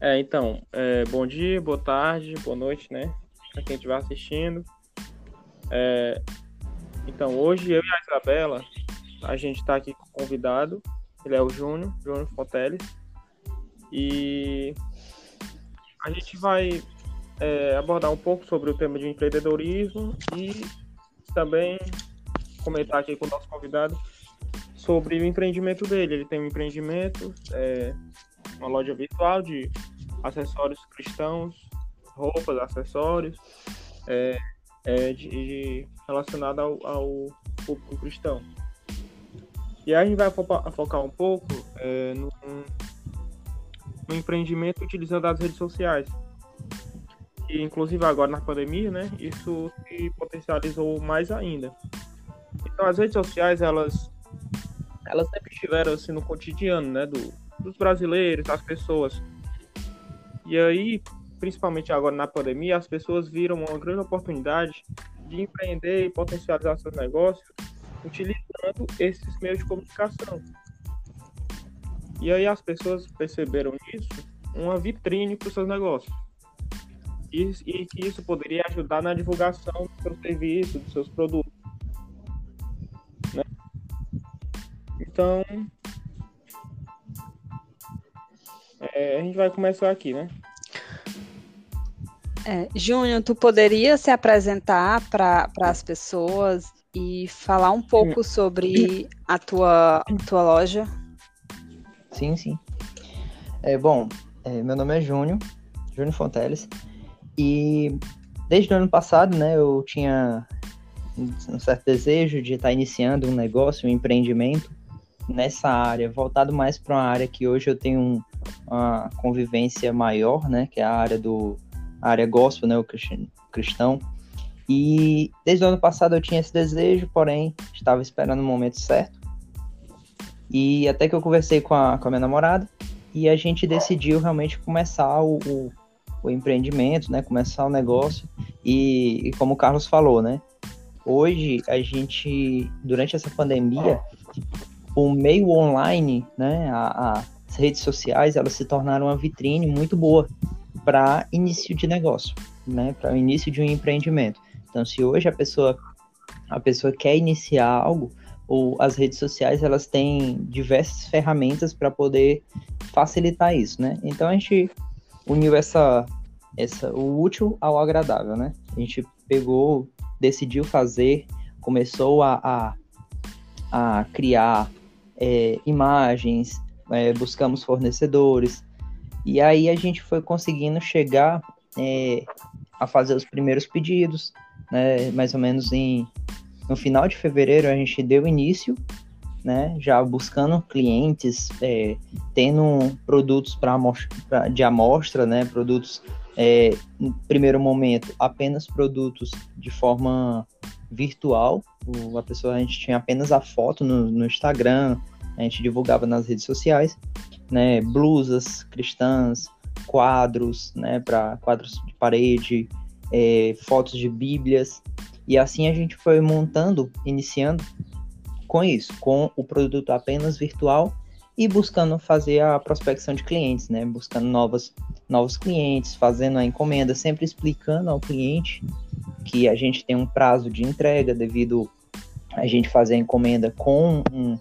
É, então, é, bom dia, boa tarde, boa noite, né? Pra quem estiver assistindo. É, então, hoje eu e a Isabela, a gente tá aqui com o convidado, ele é o Júnior, Júnior Fonteles. E a gente vai é, abordar um pouco sobre o tema de empreendedorismo e também comentar aqui com o nosso convidado sobre o empreendimento dele. Ele tem um empreendimento, é, uma loja virtual de acessórios cristãos, roupas, acessórios, é, é de, de, ao, ao público cristão. E aí a gente vai focar um pouco é, no, no empreendimento utilizando as redes sociais. E, inclusive agora na pandemia, né, isso se potencializou mais ainda. Então as redes sociais, elas, elas sempre estiveram assim no cotidiano, né, do, dos brasileiros, das pessoas. E aí, principalmente agora na pandemia, as pessoas viram uma grande oportunidade de empreender e potencializar seus negócios utilizando esses meios de comunicação. E aí as pessoas perceberam isso uma vitrine para os seus negócios. E, e que isso poderia ajudar na divulgação do seu serviço, dos seus produtos. Né? Então, é, a gente vai começar aqui, né? É, Júnior, tu poderia se apresentar para as pessoas e falar um pouco sobre a tua, tua loja? Sim, sim. É, bom, é, meu nome é Júnior, Júnior Fonteles, e desde o ano passado, né, eu tinha um certo desejo de estar iniciando um negócio, um empreendimento nessa área, voltado mais para uma área que hoje eu tenho uma convivência maior, né, que é a área do a área gospel, né, o cristão. E desde o ano passado eu tinha esse desejo, porém estava esperando o momento certo. E até que eu conversei com a, com a minha namorada e a gente decidiu realmente começar o, o, o empreendimento, né? Começar o negócio. E, e, como o Carlos falou, né? Hoje a gente, durante essa pandemia, o meio online, né? A, a, as redes sociais, elas se tornaram uma vitrine muito boa para início de negócio, né? Para o início de um empreendimento. Então, se hoje a pessoa a pessoa quer iniciar algo, ou as redes sociais elas têm diversas ferramentas para poder facilitar isso, né? Então a gente uniu essa, essa o útil ao agradável, né? A gente pegou, decidiu fazer, começou a, a, a criar é, imagens, é, buscamos fornecedores. E aí a gente foi conseguindo chegar é, a fazer os primeiros pedidos, né? Mais ou menos em no final de fevereiro a gente deu início, né, já buscando clientes, é, tendo produtos para amostra, de amostra, né, produtos é, no primeiro momento apenas produtos de forma virtual. O, a pessoa a gente tinha apenas a foto no, no Instagram, a gente divulgava nas redes sociais, né, blusas cristãs, quadros, né, para quadros de parede, é, fotos de bíblias, e assim a gente foi montando, iniciando com isso, com o produto apenas virtual e buscando fazer a prospecção de clientes, né? Buscando novas, novos clientes, fazendo a encomenda, sempre explicando ao cliente que a gente tem um prazo de entrega devido a gente fazer a encomenda com um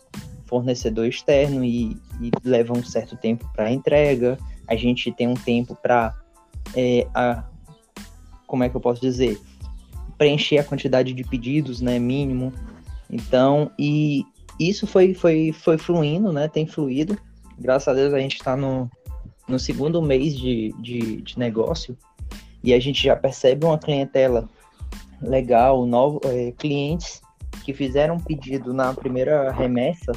fornecedor externo e, e leva um certo tempo para entrega. A gente tem um tempo para é, a como é que eu posso dizer preencher a quantidade de pedidos, né, mínimo. Então, e isso foi, foi, foi fluindo, né, tem fluído. Graças a Deus a gente está no, no segundo mês de, de, de, negócio e a gente já percebe uma clientela legal, novo, é, clientes que fizeram pedido na primeira remessa,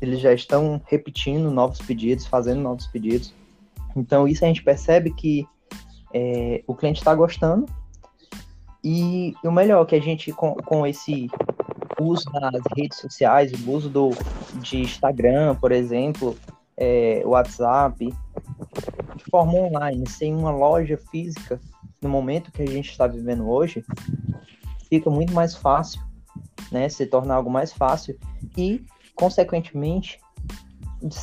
eles já estão repetindo novos pedidos, fazendo novos pedidos. Então, isso a gente percebe que é, o cliente está gostando e o melhor que a gente, com, com esse uso das redes sociais, o uso do, de Instagram, por exemplo, é, WhatsApp, de forma online, sem uma loja física, no momento que a gente está vivendo hoje, fica muito mais fácil, né? Se torna algo mais fácil e, consequentemente,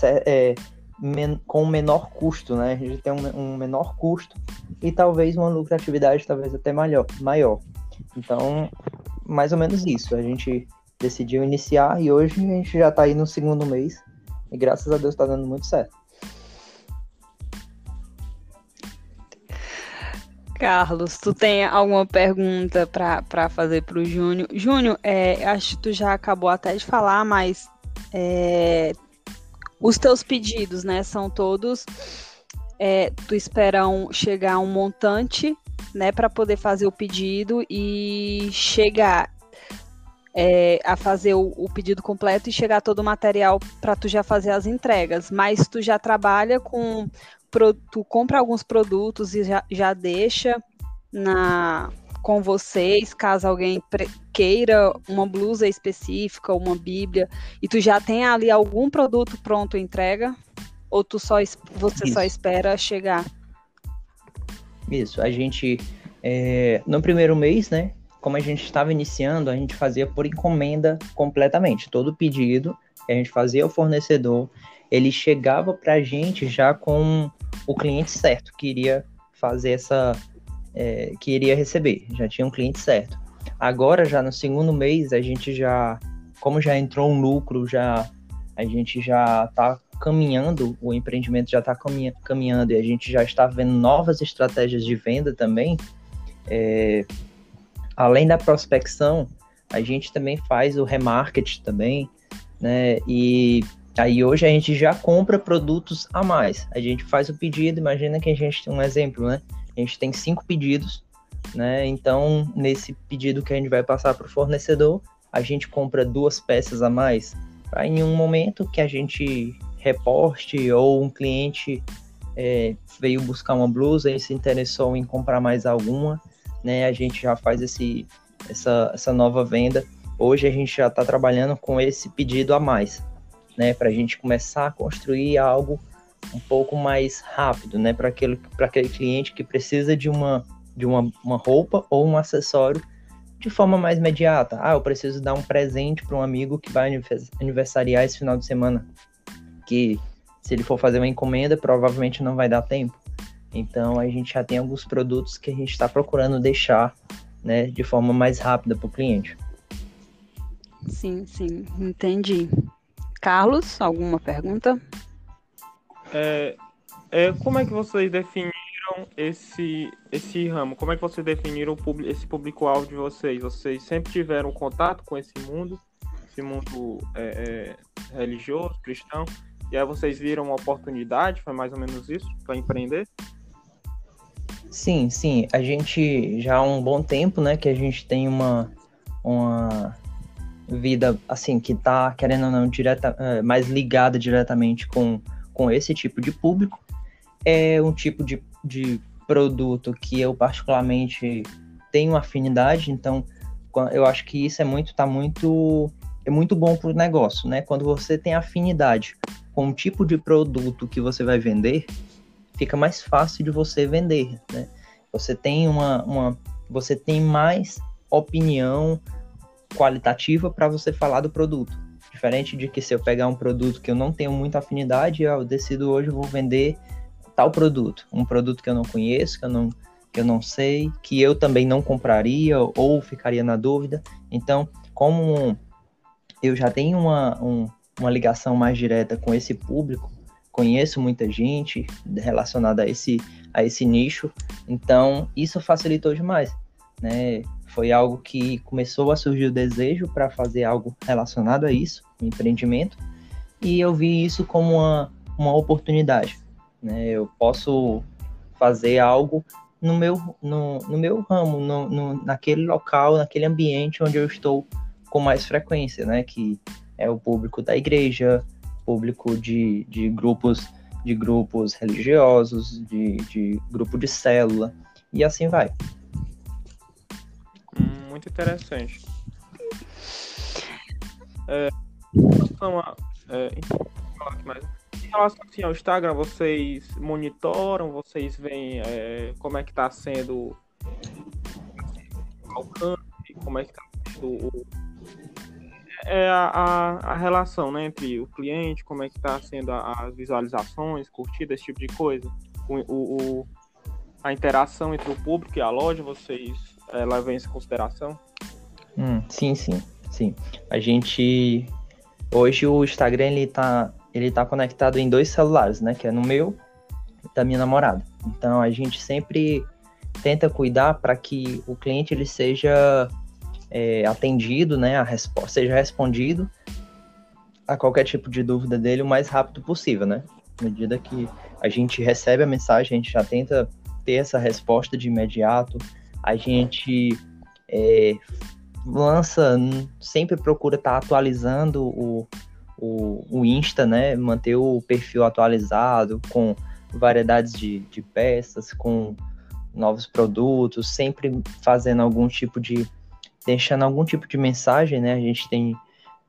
é, men com menor custo, né? A gente tem um, um, menor custo e talvez uma lucratividade talvez até maior, maior. Então, mais ou menos isso. A gente decidiu iniciar e hoje a gente já está aí no segundo mês e graças a Deus está dando muito certo. Carlos, tu tem alguma pergunta para fazer para o Júnior? Júnior, é, acho que tu já acabou até de falar, mas é, os teus pedidos, né, são todos. É, tu espera chegar um montante, né, para poder fazer o pedido e chegar é, a fazer o, o, pedido completo e chegar todo o material para tu já fazer as entregas. Mas tu já trabalha com, tu compra alguns produtos e já, já deixa na com vocês, caso alguém queira uma blusa específica, uma bíblia, e tu já tem ali algum produto pronto entrega? Ou tu só você Isso. só espera chegar? Isso, a gente é, no primeiro mês, né? Como a gente estava iniciando, a gente fazia por encomenda completamente. Todo pedido a gente fazia ao fornecedor, ele chegava para a gente já com o cliente certo que iria fazer essa, é, que iria receber, já tinha um cliente certo. Agora, já no segundo mês, a gente já, como já entrou um lucro, já a gente já está caminhando, o empreendimento já está caminhando e a gente já está vendo novas estratégias de venda também. É, além da prospecção, a gente também faz o remarketing também, né? E aí hoje a gente já compra produtos a mais. A gente faz o pedido, imagina que a gente tem um exemplo, né? A gente tem cinco pedidos, né? Então, nesse pedido que a gente vai passar para o fornecedor, a gente compra duas peças a mais. Para em um momento que a gente reporte ou um cliente é, veio buscar uma blusa e se interessou em comprar mais alguma, né? A gente já faz esse, essa, essa nova venda. Hoje a gente já está trabalhando com esse pedido a mais, né? Para a gente começar a construir algo um pouco mais rápido, né, para aquele, aquele cliente que precisa de uma de uma, uma roupa ou um acessório de forma mais imediata. Ah, eu preciso dar um presente para um amigo que vai aniversariar esse final de semana, que se ele for fazer uma encomenda, provavelmente não vai dar tempo. Então a gente já tem alguns produtos que a gente está procurando deixar, né, de forma mais rápida para o cliente. Sim, sim, entendi. Carlos, alguma pergunta? É, é, como é que vocês definiram esse, esse ramo? Como é que vocês definiram esse público-alvo de vocês? Vocês sempre tiveram contato com esse mundo, esse mundo é, é, religioso, cristão, e aí vocês viram uma oportunidade, foi mais ou menos isso, para empreender? Sim, sim. A gente já há um bom tempo, né, que a gente tem uma, uma vida, assim, que tá, querendo ou não, direta, é, mais ligada diretamente com com esse tipo de público. É um tipo de, de produto que eu particularmente tenho afinidade, então eu acho que isso é muito, tá muito, é muito bom para o negócio, né? Quando você tem afinidade com o tipo de produto que você vai vender, fica mais fácil de você vender, né? Você tem uma, uma você tem mais opinião qualitativa para você falar do produto. Diferente de que se eu pegar um produto que eu não tenho muita afinidade, eu decido hoje eu vou vender tal produto, um produto que eu não conheço, que eu não, que eu não sei, que eu também não compraria ou ficaria na dúvida. Então, como eu já tenho uma, um, uma ligação mais direta com esse público, conheço muita gente relacionada a esse, a esse nicho, então isso facilitou demais, né? Foi algo que começou a surgir o desejo para fazer algo relacionado a isso, um empreendimento, e eu vi isso como uma, uma oportunidade. Né? Eu posso fazer algo no meu, no, no meu ramo, no, no, naquele local, naquele ambiente onde eu estou com mais frequência, né? Que é o público da igreja, público de, de grupos de grupos religiosos, de, de grupo de célula, e assim vai muito interessante. É, em relação, a, é, em relação assim, ao Instagram, vocês monitoram, vocês veem é, como é que está sendo o alcance, como é que está sendo o, é a, a, a, relação né, entre o cliente, como é que está sendo as visualizações, curtidas, esse tipo de coisa. O, o, a interação entre o público e a loja, vocês é, levam isso em consideração? Hum, sim, sim, sim. A gente hoje o Instagram ele tá ele tá conectado em dois celulares, né? Que é no meu e da minha namorada. Então a gente sempre tenta cuidar para que o cliente ele seja é, atendido, né? A resposta seja respondido a qualquer tipo de dúvida dele o mais rápido possível, né? À medida que a gente recebe a mensagem, a gente já tenta ter essa resposta de imediato. A gente é, lança, sempre procura estar tá atualizando o, o, o Insta, né? Manter o perfil atualizado com variedades de, de peças, com novos produtos, sempre fazendo algum tipo de. Deixando algum tipo de mensagem, né? A gente tem,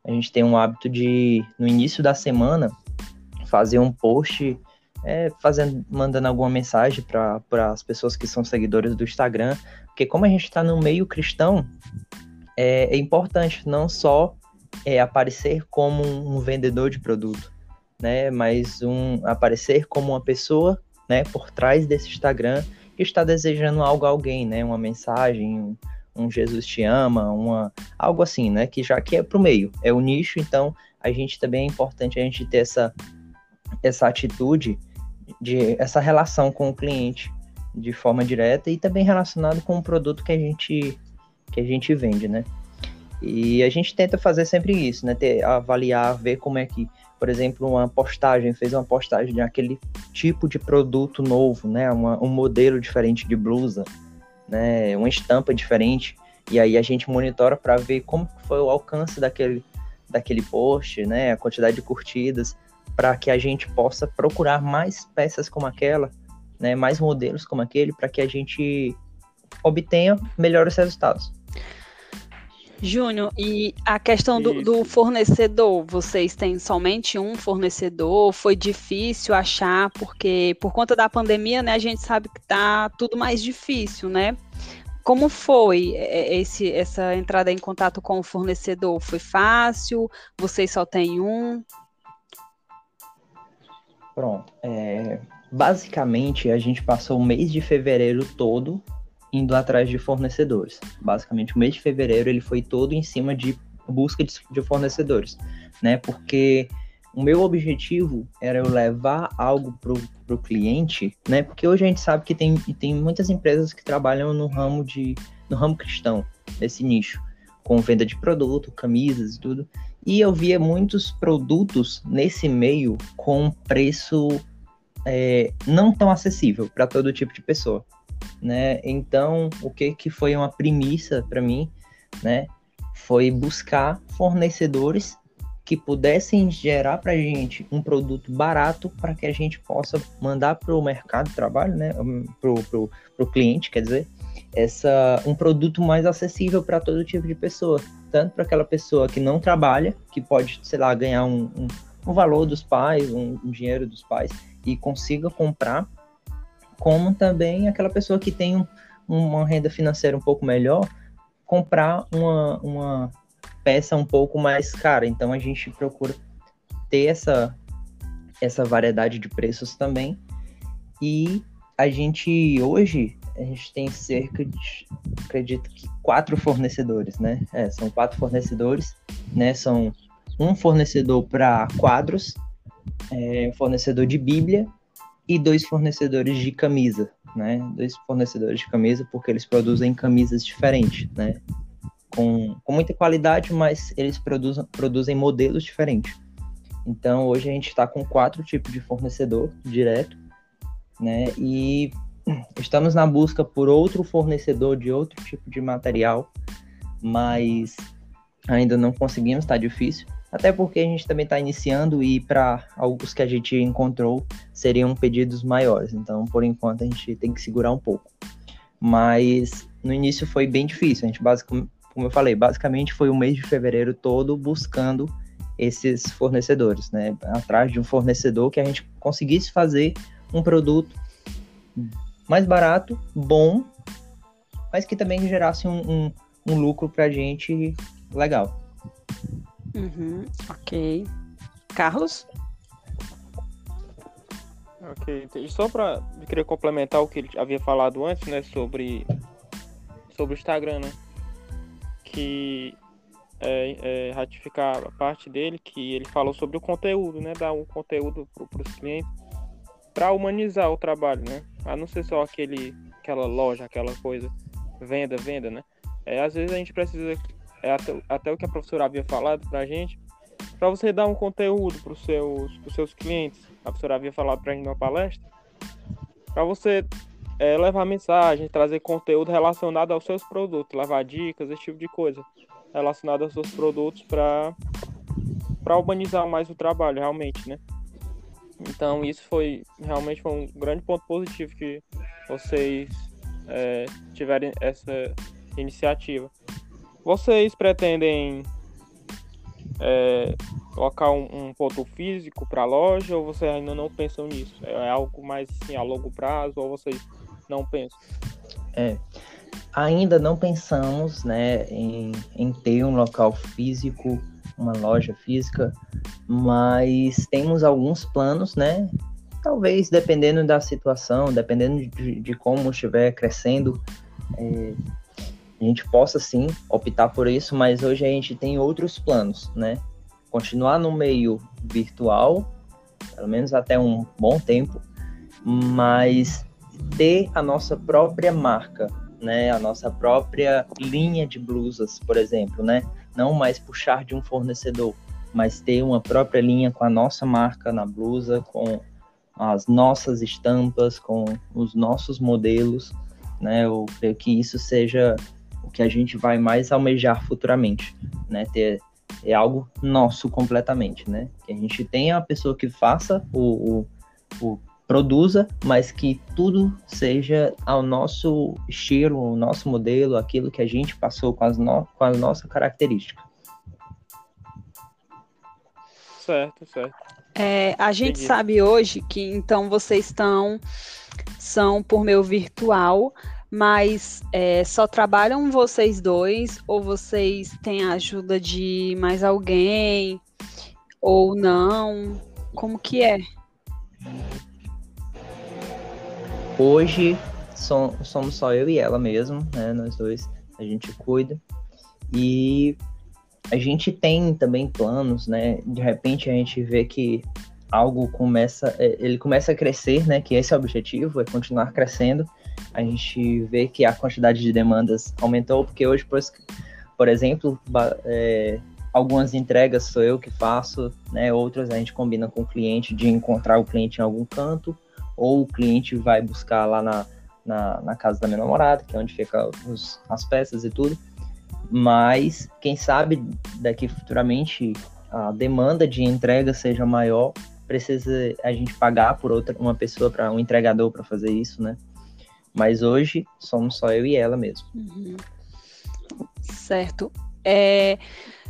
a gente tem um hábito de, no início da semana, fazer um post é, fazendo, mandando alguma mensagem para as pessoas que são seguidores do Instagram, porque como a gente está no meio cristão, é, é importante não só é, aparecer como um vendedor de produto, né, mas um aparecer como uma pessoa, né, por trás desse Instagram que está desejando algo a alguém, né, uma mensagem, um, um Jesus te ama, uma algo assim, né, que já que é para o meio, é o nicho, então a gente também é importante a gente ter essa essa atitude de essa relação com o cliente de forma direta e também relacionado com o produto que a gente que a gente vende, né? E a gente tenta fazer sempre isso, né? Ter, avaliar, ver como é que, por exemplo, uma postagem, fez uma postagem de aquele tipo de produto novo, né? Uma, um modelo diferente de blusa, né? Uma estampa diferente. E aí a gente monitora para ver como foi o alcance daquele, daquele post, né? A quantidade de curtidas para que a gente possa procurar mais peças como aquela, né, mais modelos como aquele, para que a gente obtenha melhores resultados. Júnior, e a questão do, do, fornecedor, vocês têm somente um fornecedor? Foi difícil achar, porque por conta da pandemia, né, a gente sabe que tá tudo mais difícil, né? Como foi é, esse, essa entrada em contato com o fornecedor? Foi fácil? Vocês só têm um? Pronto. É, basicamente, a gente passou o mês de fevereiro todo indo atrás de fornecedores. Basicamente, o mês de fevereiro ele foi todo em cima de busca de, fornecedores, né? Porque o meu objetivo era eu levar algo pro, pro cliente, né? Porque hoje a gente sabe que tem, tem muitas empresas que trabalham no ramo de no ramo cristão, nesse nicho, com venda de produto, camisas e tudo. E eu via muitos produtos nesse meio com preço é, não tão acessível para todo tipo de pessoa, né? Então, o que que foi uma premissa para mim, né? Foi buscar fornecedores que pudessem gerar para a gente um produto barato para que a gente possa mandar para o mercado de trabalho, né? Para o cliente, quer dizer, essa, um produto mais acessível para todo tipo de pessoa tanto para aquela pessoa que não trabalha, que pode, sei lá, ganhar um, um, um valor dos pais, um, um, dinheiro dos pais e consiga comprar, como também aquela pessoa que tem uma renda financeira um pouco melhor, comprar uma, uma peça um pouco mais cara. Então a gente procura ter essa, essa variedade de preços também. E a gente hoje a gente tem cerca de, acredito que quatro fornecedores, né? É, são quatro fornecedores, né? São um fornecedor para quadros, é, um fornecedor de Bíblia e dois fornecedores de camisa, né? Dois fornecedores de camisa porque eles produzem camisas diferentes, né? Com, com muita qualidade, mas eles produzem, produzem modelos diferentes. Então hoje a gente está com quatro tipos de fornecedor direto, né? E estamos na busca por outro fornecedor de outro tipo de material, mas ainda não conseguimos, está difícil. Até porque a gente também está iniciando e para alguns que a gente encontrou seriam pedidos maiores. Então, por enquanto, a gente tem que segurar um pouco. Mas no início foi bem difícil. A gente, basicamente, como eu falei, basicamente foi o mês de fevereiro todo buscando esses fornecedores, né? Atrás de um fornecedor que a gente conseguisse fazer um produto mais barato, bom, mas que também gerasse um, um, um lucro para a gente legal. Uhum, ok. Carlos? Ok, só para querer complementar o que ele havia falado antes, né, sobre sobre o Instagram, né, que é, é, ratificar a parte dele que ele falou sobre o conteúdo, né, dar um conteúdo para os clientes para humanizar o trabalho, né, a não ser só aquele aquela loja, aquela coisa venda, venda, né, é, às vezes a gente precisa é até, até o que a professora havia falado para a gente para você dar um conteúdo para os seus, seus clientes. A professora havia falado para a gente numa palestra. Para você é, levar mensagem, trazer conteúdo relacionado aos seus produtos, levar dicas, esse tipo de coisa relacionado aos seus produtos para para urbanizar mais o trabalho, realmente, né? Então isso foi realmente foi um grande ponto positivo que vocês é, tiverem essa iniciativa. Vocês pretendem é, colocar um, um, ponto físico para a loja ou vocês ainda não pensam nisso? É algo mais assim, a longo prazo ou vocês não pensam? É, ainda não pensamos né, em, em ter um local físico, uma loja física, mas temos alguns planos, né? Talvez dependendo da situação, dependendo de, de como estiver crescendo, é, a gente possa sim optar por isso, mas hoje a gente tem outros planos, né? Continuar no meio virtual, pelo menos até um bom tempo, mas ter a nossa própria marca, né? A nossa própria linha de blusas, por exemplo, né? Não mais puxar de um fornecedor, mas ter uma própria linha com a nossa marca na blusa, com as nossas estampas, com os nossos modelos, né? Eu creio que isso seja o que a gente vai mais almejar futuramente, né? Ter é algo nosso completamente, né? Que a gente tenha a pessoa que faça o, o, o produza, mas que tudo seja ao nosso estilo, o nosso modelo, aquilo que a gente passou com as, no, com a nossa característica. Certo, certo. É, a gente Entendi. sabe hoje que então vocês estão são por meio virtual, mas é, só trabalham vocês dois ou vocês têm a ajuda de mais alguém ou não? Como que é? Hoje somos só eu e ela mesmo, né? Nós dois a gente cuida e a gente tem também planos, né? De repente a gente vê que algo começa, é, ele começa a crescer, né? Que esse é o objetivo, é continuar crescendo a gente vê que a quantidade de demandas aumentou, porque hoje, por exemplo, é, algumas entregas sou eu que faço, né? Outras a gente combina com o cliente de encontrar o cliente em algum canto, ou o cliente vai buscar lá na, na, na casa da minha namorada, que é onde fica as peças e tudo. Mas quem sabe daqui futuramente a demanda de entrega seja maior, precisa a gente pagar por outra uma pessoa para um entregador para fazer isso, né? Mas hoje somos só eu e ela mesmo. Uhum. Certo. É,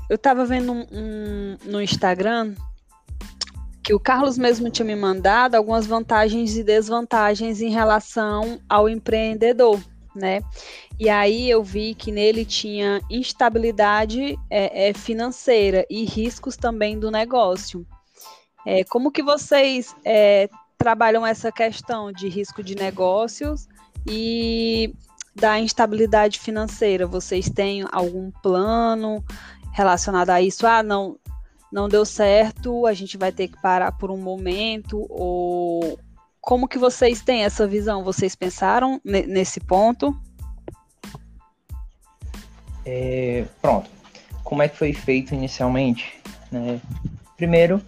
eu estava vendo um, um, no Instagram que o Carlos mesmo tinha me mandado algumas vantagens e desvantagens em relação ao empreendedor, né? E aí eu vi que nele tinha instabilidade é, é, financeira e riscos também do negócio. É, como que vocês é, trabalham essa questão de risco de negócios e da instabilidade financeira. Vocês têm algum plano relacionado a isso? Ah, não, não deu certo, a gente vai ter que parar por um momento ou como que vocês têm essa visão? Vocês pensaram nesse ponto? É, pronto. Como é que foi feito inicialmente? Né? Primeiro,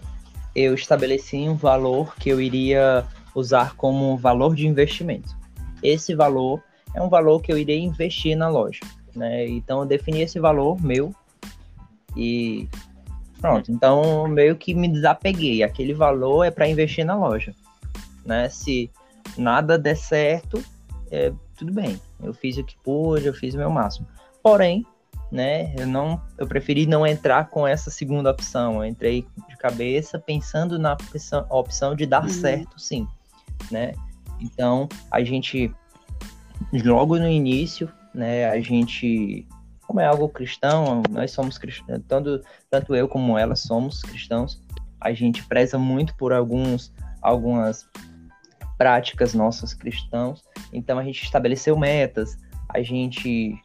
eu estabeleci um valor que eu iria usar como valor de investimento esse valor é um valor que eu irei investir na loja, né? Então eu defini esse valor meu e pronto. Então meio que me desapeguei. Aquele valor é para investir na loja, né? Se nada der certo, é, tudo bem. Eu fiz o que pude, eu fiz o meu máximo. Porém, né? Eu não, eu preferi não entrar com essa segunda opção. Eu entrei de cabeça pensando na opção, opção de dar uhum. certo, sim, né? Então, a gente, logo no início, né, a gente como é algo cristão, nós somos cristãos, tanto, tanto eu como ela somos cristãos, a gente preza muito por alguns, algumas práticas nossas cristãos, então a gente estabeleceu metas, a gente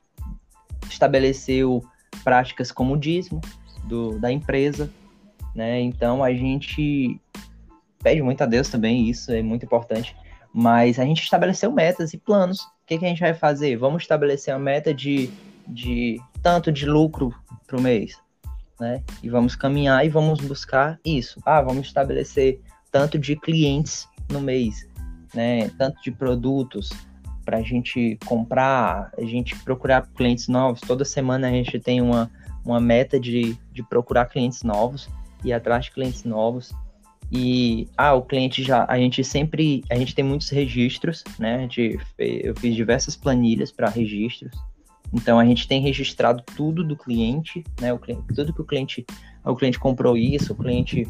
estabeleceu práticas como o dízimo do, da empresa, né? Então a gente pede muito a Deus também, isso é muito importante. Mas a gente estabeleceu metas e planos. O que, que a gente vai fazer? Vamos estabelecer a meta de, de tanto de lucro o mês, né? E vamos caminhar e vamos buscar isso. Ah, vamos estabelecer tanto de clientes no mês, né? Tanto de produtos para a gente comprar, a gente procurar clientes novos. Toda semana a gente tem uma, uma meta de, de procurar clientes novos e atrás de clientes novos. E ah, o cliente já, a gente sempre, a gente tem muitos registros, né? Eu fiz diversas planilhas para registros. Então a gente tem registrado tudo do cliente, né? O cliente, tudo que o cliente, o cliente comprou isso, o cliente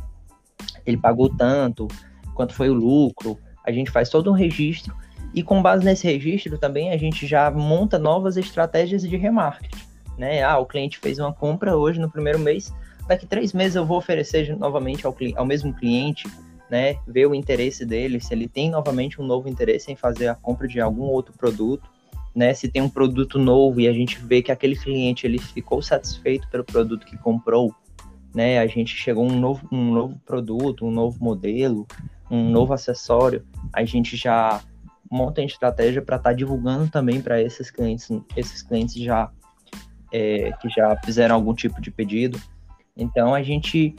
ele pagou tanto, quanto foi o lucro. A gente faz todo um registro e com base nesse registro também a gente já monta novas estratégias de remarketing, né? Ah, o cliente fez uma compra hoje no primeiro mês, daqui três meses eu vou oferecer novamente ao, ao mesmo cliente, né, ver o interesse dele, se ele tem novamente um novo interesse em fazer a compra de algum outro produto, né, se tem um produto novo e a gente vê que aquele cliente ele ficou satisfeito pelo produto que comprou, né, a gente chegou um novo, um novo produto, um novo modelo, um novo acessório, a gente já monta a estratégia para estar tá divulgando também para esses clientes, esses clientes já é, que já fizeram algum tipo de pedido, então a gente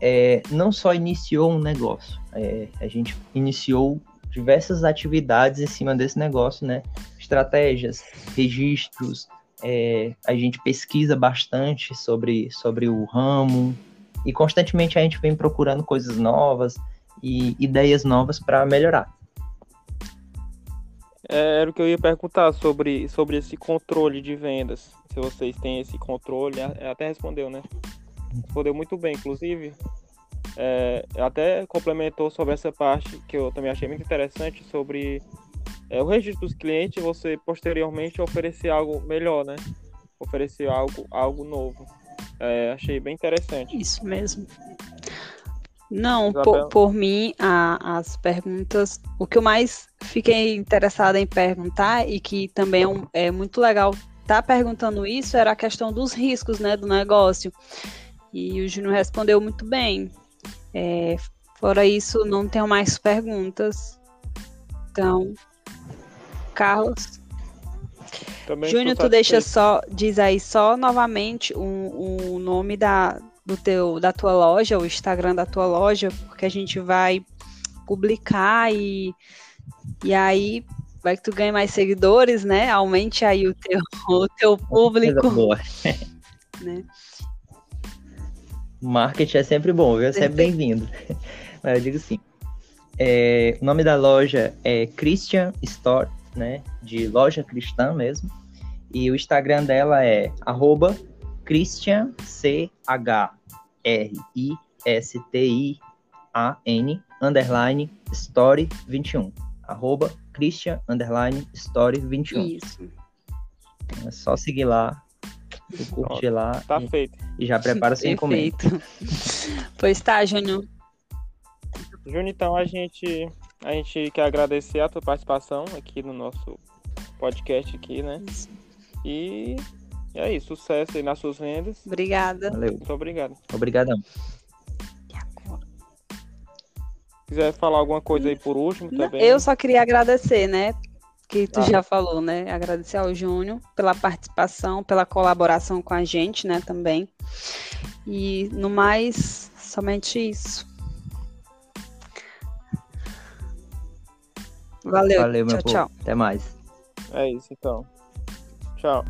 é, não só iniciou um negócio, é, a gente iniciou diversas atividades em cima desse negócio, né? Estratégias, registros, é, a gente pesquisa bastante sobre, sobre o ramo e constantemente a gente vem procurando coisas novas e ideias novas para melhorar. É, era o que eu ia perguntar sobre, sobre esse controle de vendas. Se vocês têm esse controle, até respondeu, né? Respondeu muito bem, inclusive. É, até complementou sobre essa parte que eu também achei muito interessante sobre é, o registro dos clientes, você posteriormente oferecer algo melhor, né? Oferecer algo, algo novo. É, achei bem interessante. Isso mesmo. Não, por, por, mim, a, as perguntas. O que eu mais fiquei interessada em perguntar e que também é, um, é muito legal estar tá perguntando isso era a questão dos riscos, né, do negócio. E o Júnior respondeu muito bem. É, fora isso, não tenho mais perguntas. Então, Carlos. Também Júnior, tu deixa só, diz aí só novamente o, o nome da, do teu, da tua loja, o Instagram da tua loja, porque a gente vai publicar e, e aí vai que tu ganhe mais seguidores, né? Aumente aí o teu, o teu público. Boa. Né? Marketing é sempre bom, viu? É sempre bem-vindo. Mas eu digo sim. É, o nome da loja é Christian Store, né? De loja cristã mesmo. E o Instagram dela é arroba Christian C H R I S T I A N underline story 21. Arroba Christian underline story 21. Isso. É só seguir lá, curtir lá. Tá e, feito. E já prepara sem comer. pois tá, Júnior. Júnior, então a gente, a gente quer agradecer a tua participação aqui no nosso podcast aqui, né? E é isso, sucesso aí nas suas vendas. Obrigada. Valeu. Muito obrigado. Obrigadão. Quiser falar alguma coisa aí por último também? Eu só queria agradecer, né? Que tu ah. já falou, né? Agradecer ao Júnior pela participação, pela colaboração com a gente, né, também. E no mais, somente isso. Valeu. Valeu, meu tchau, povo. tchau. Até mais. É isso então. Tchau.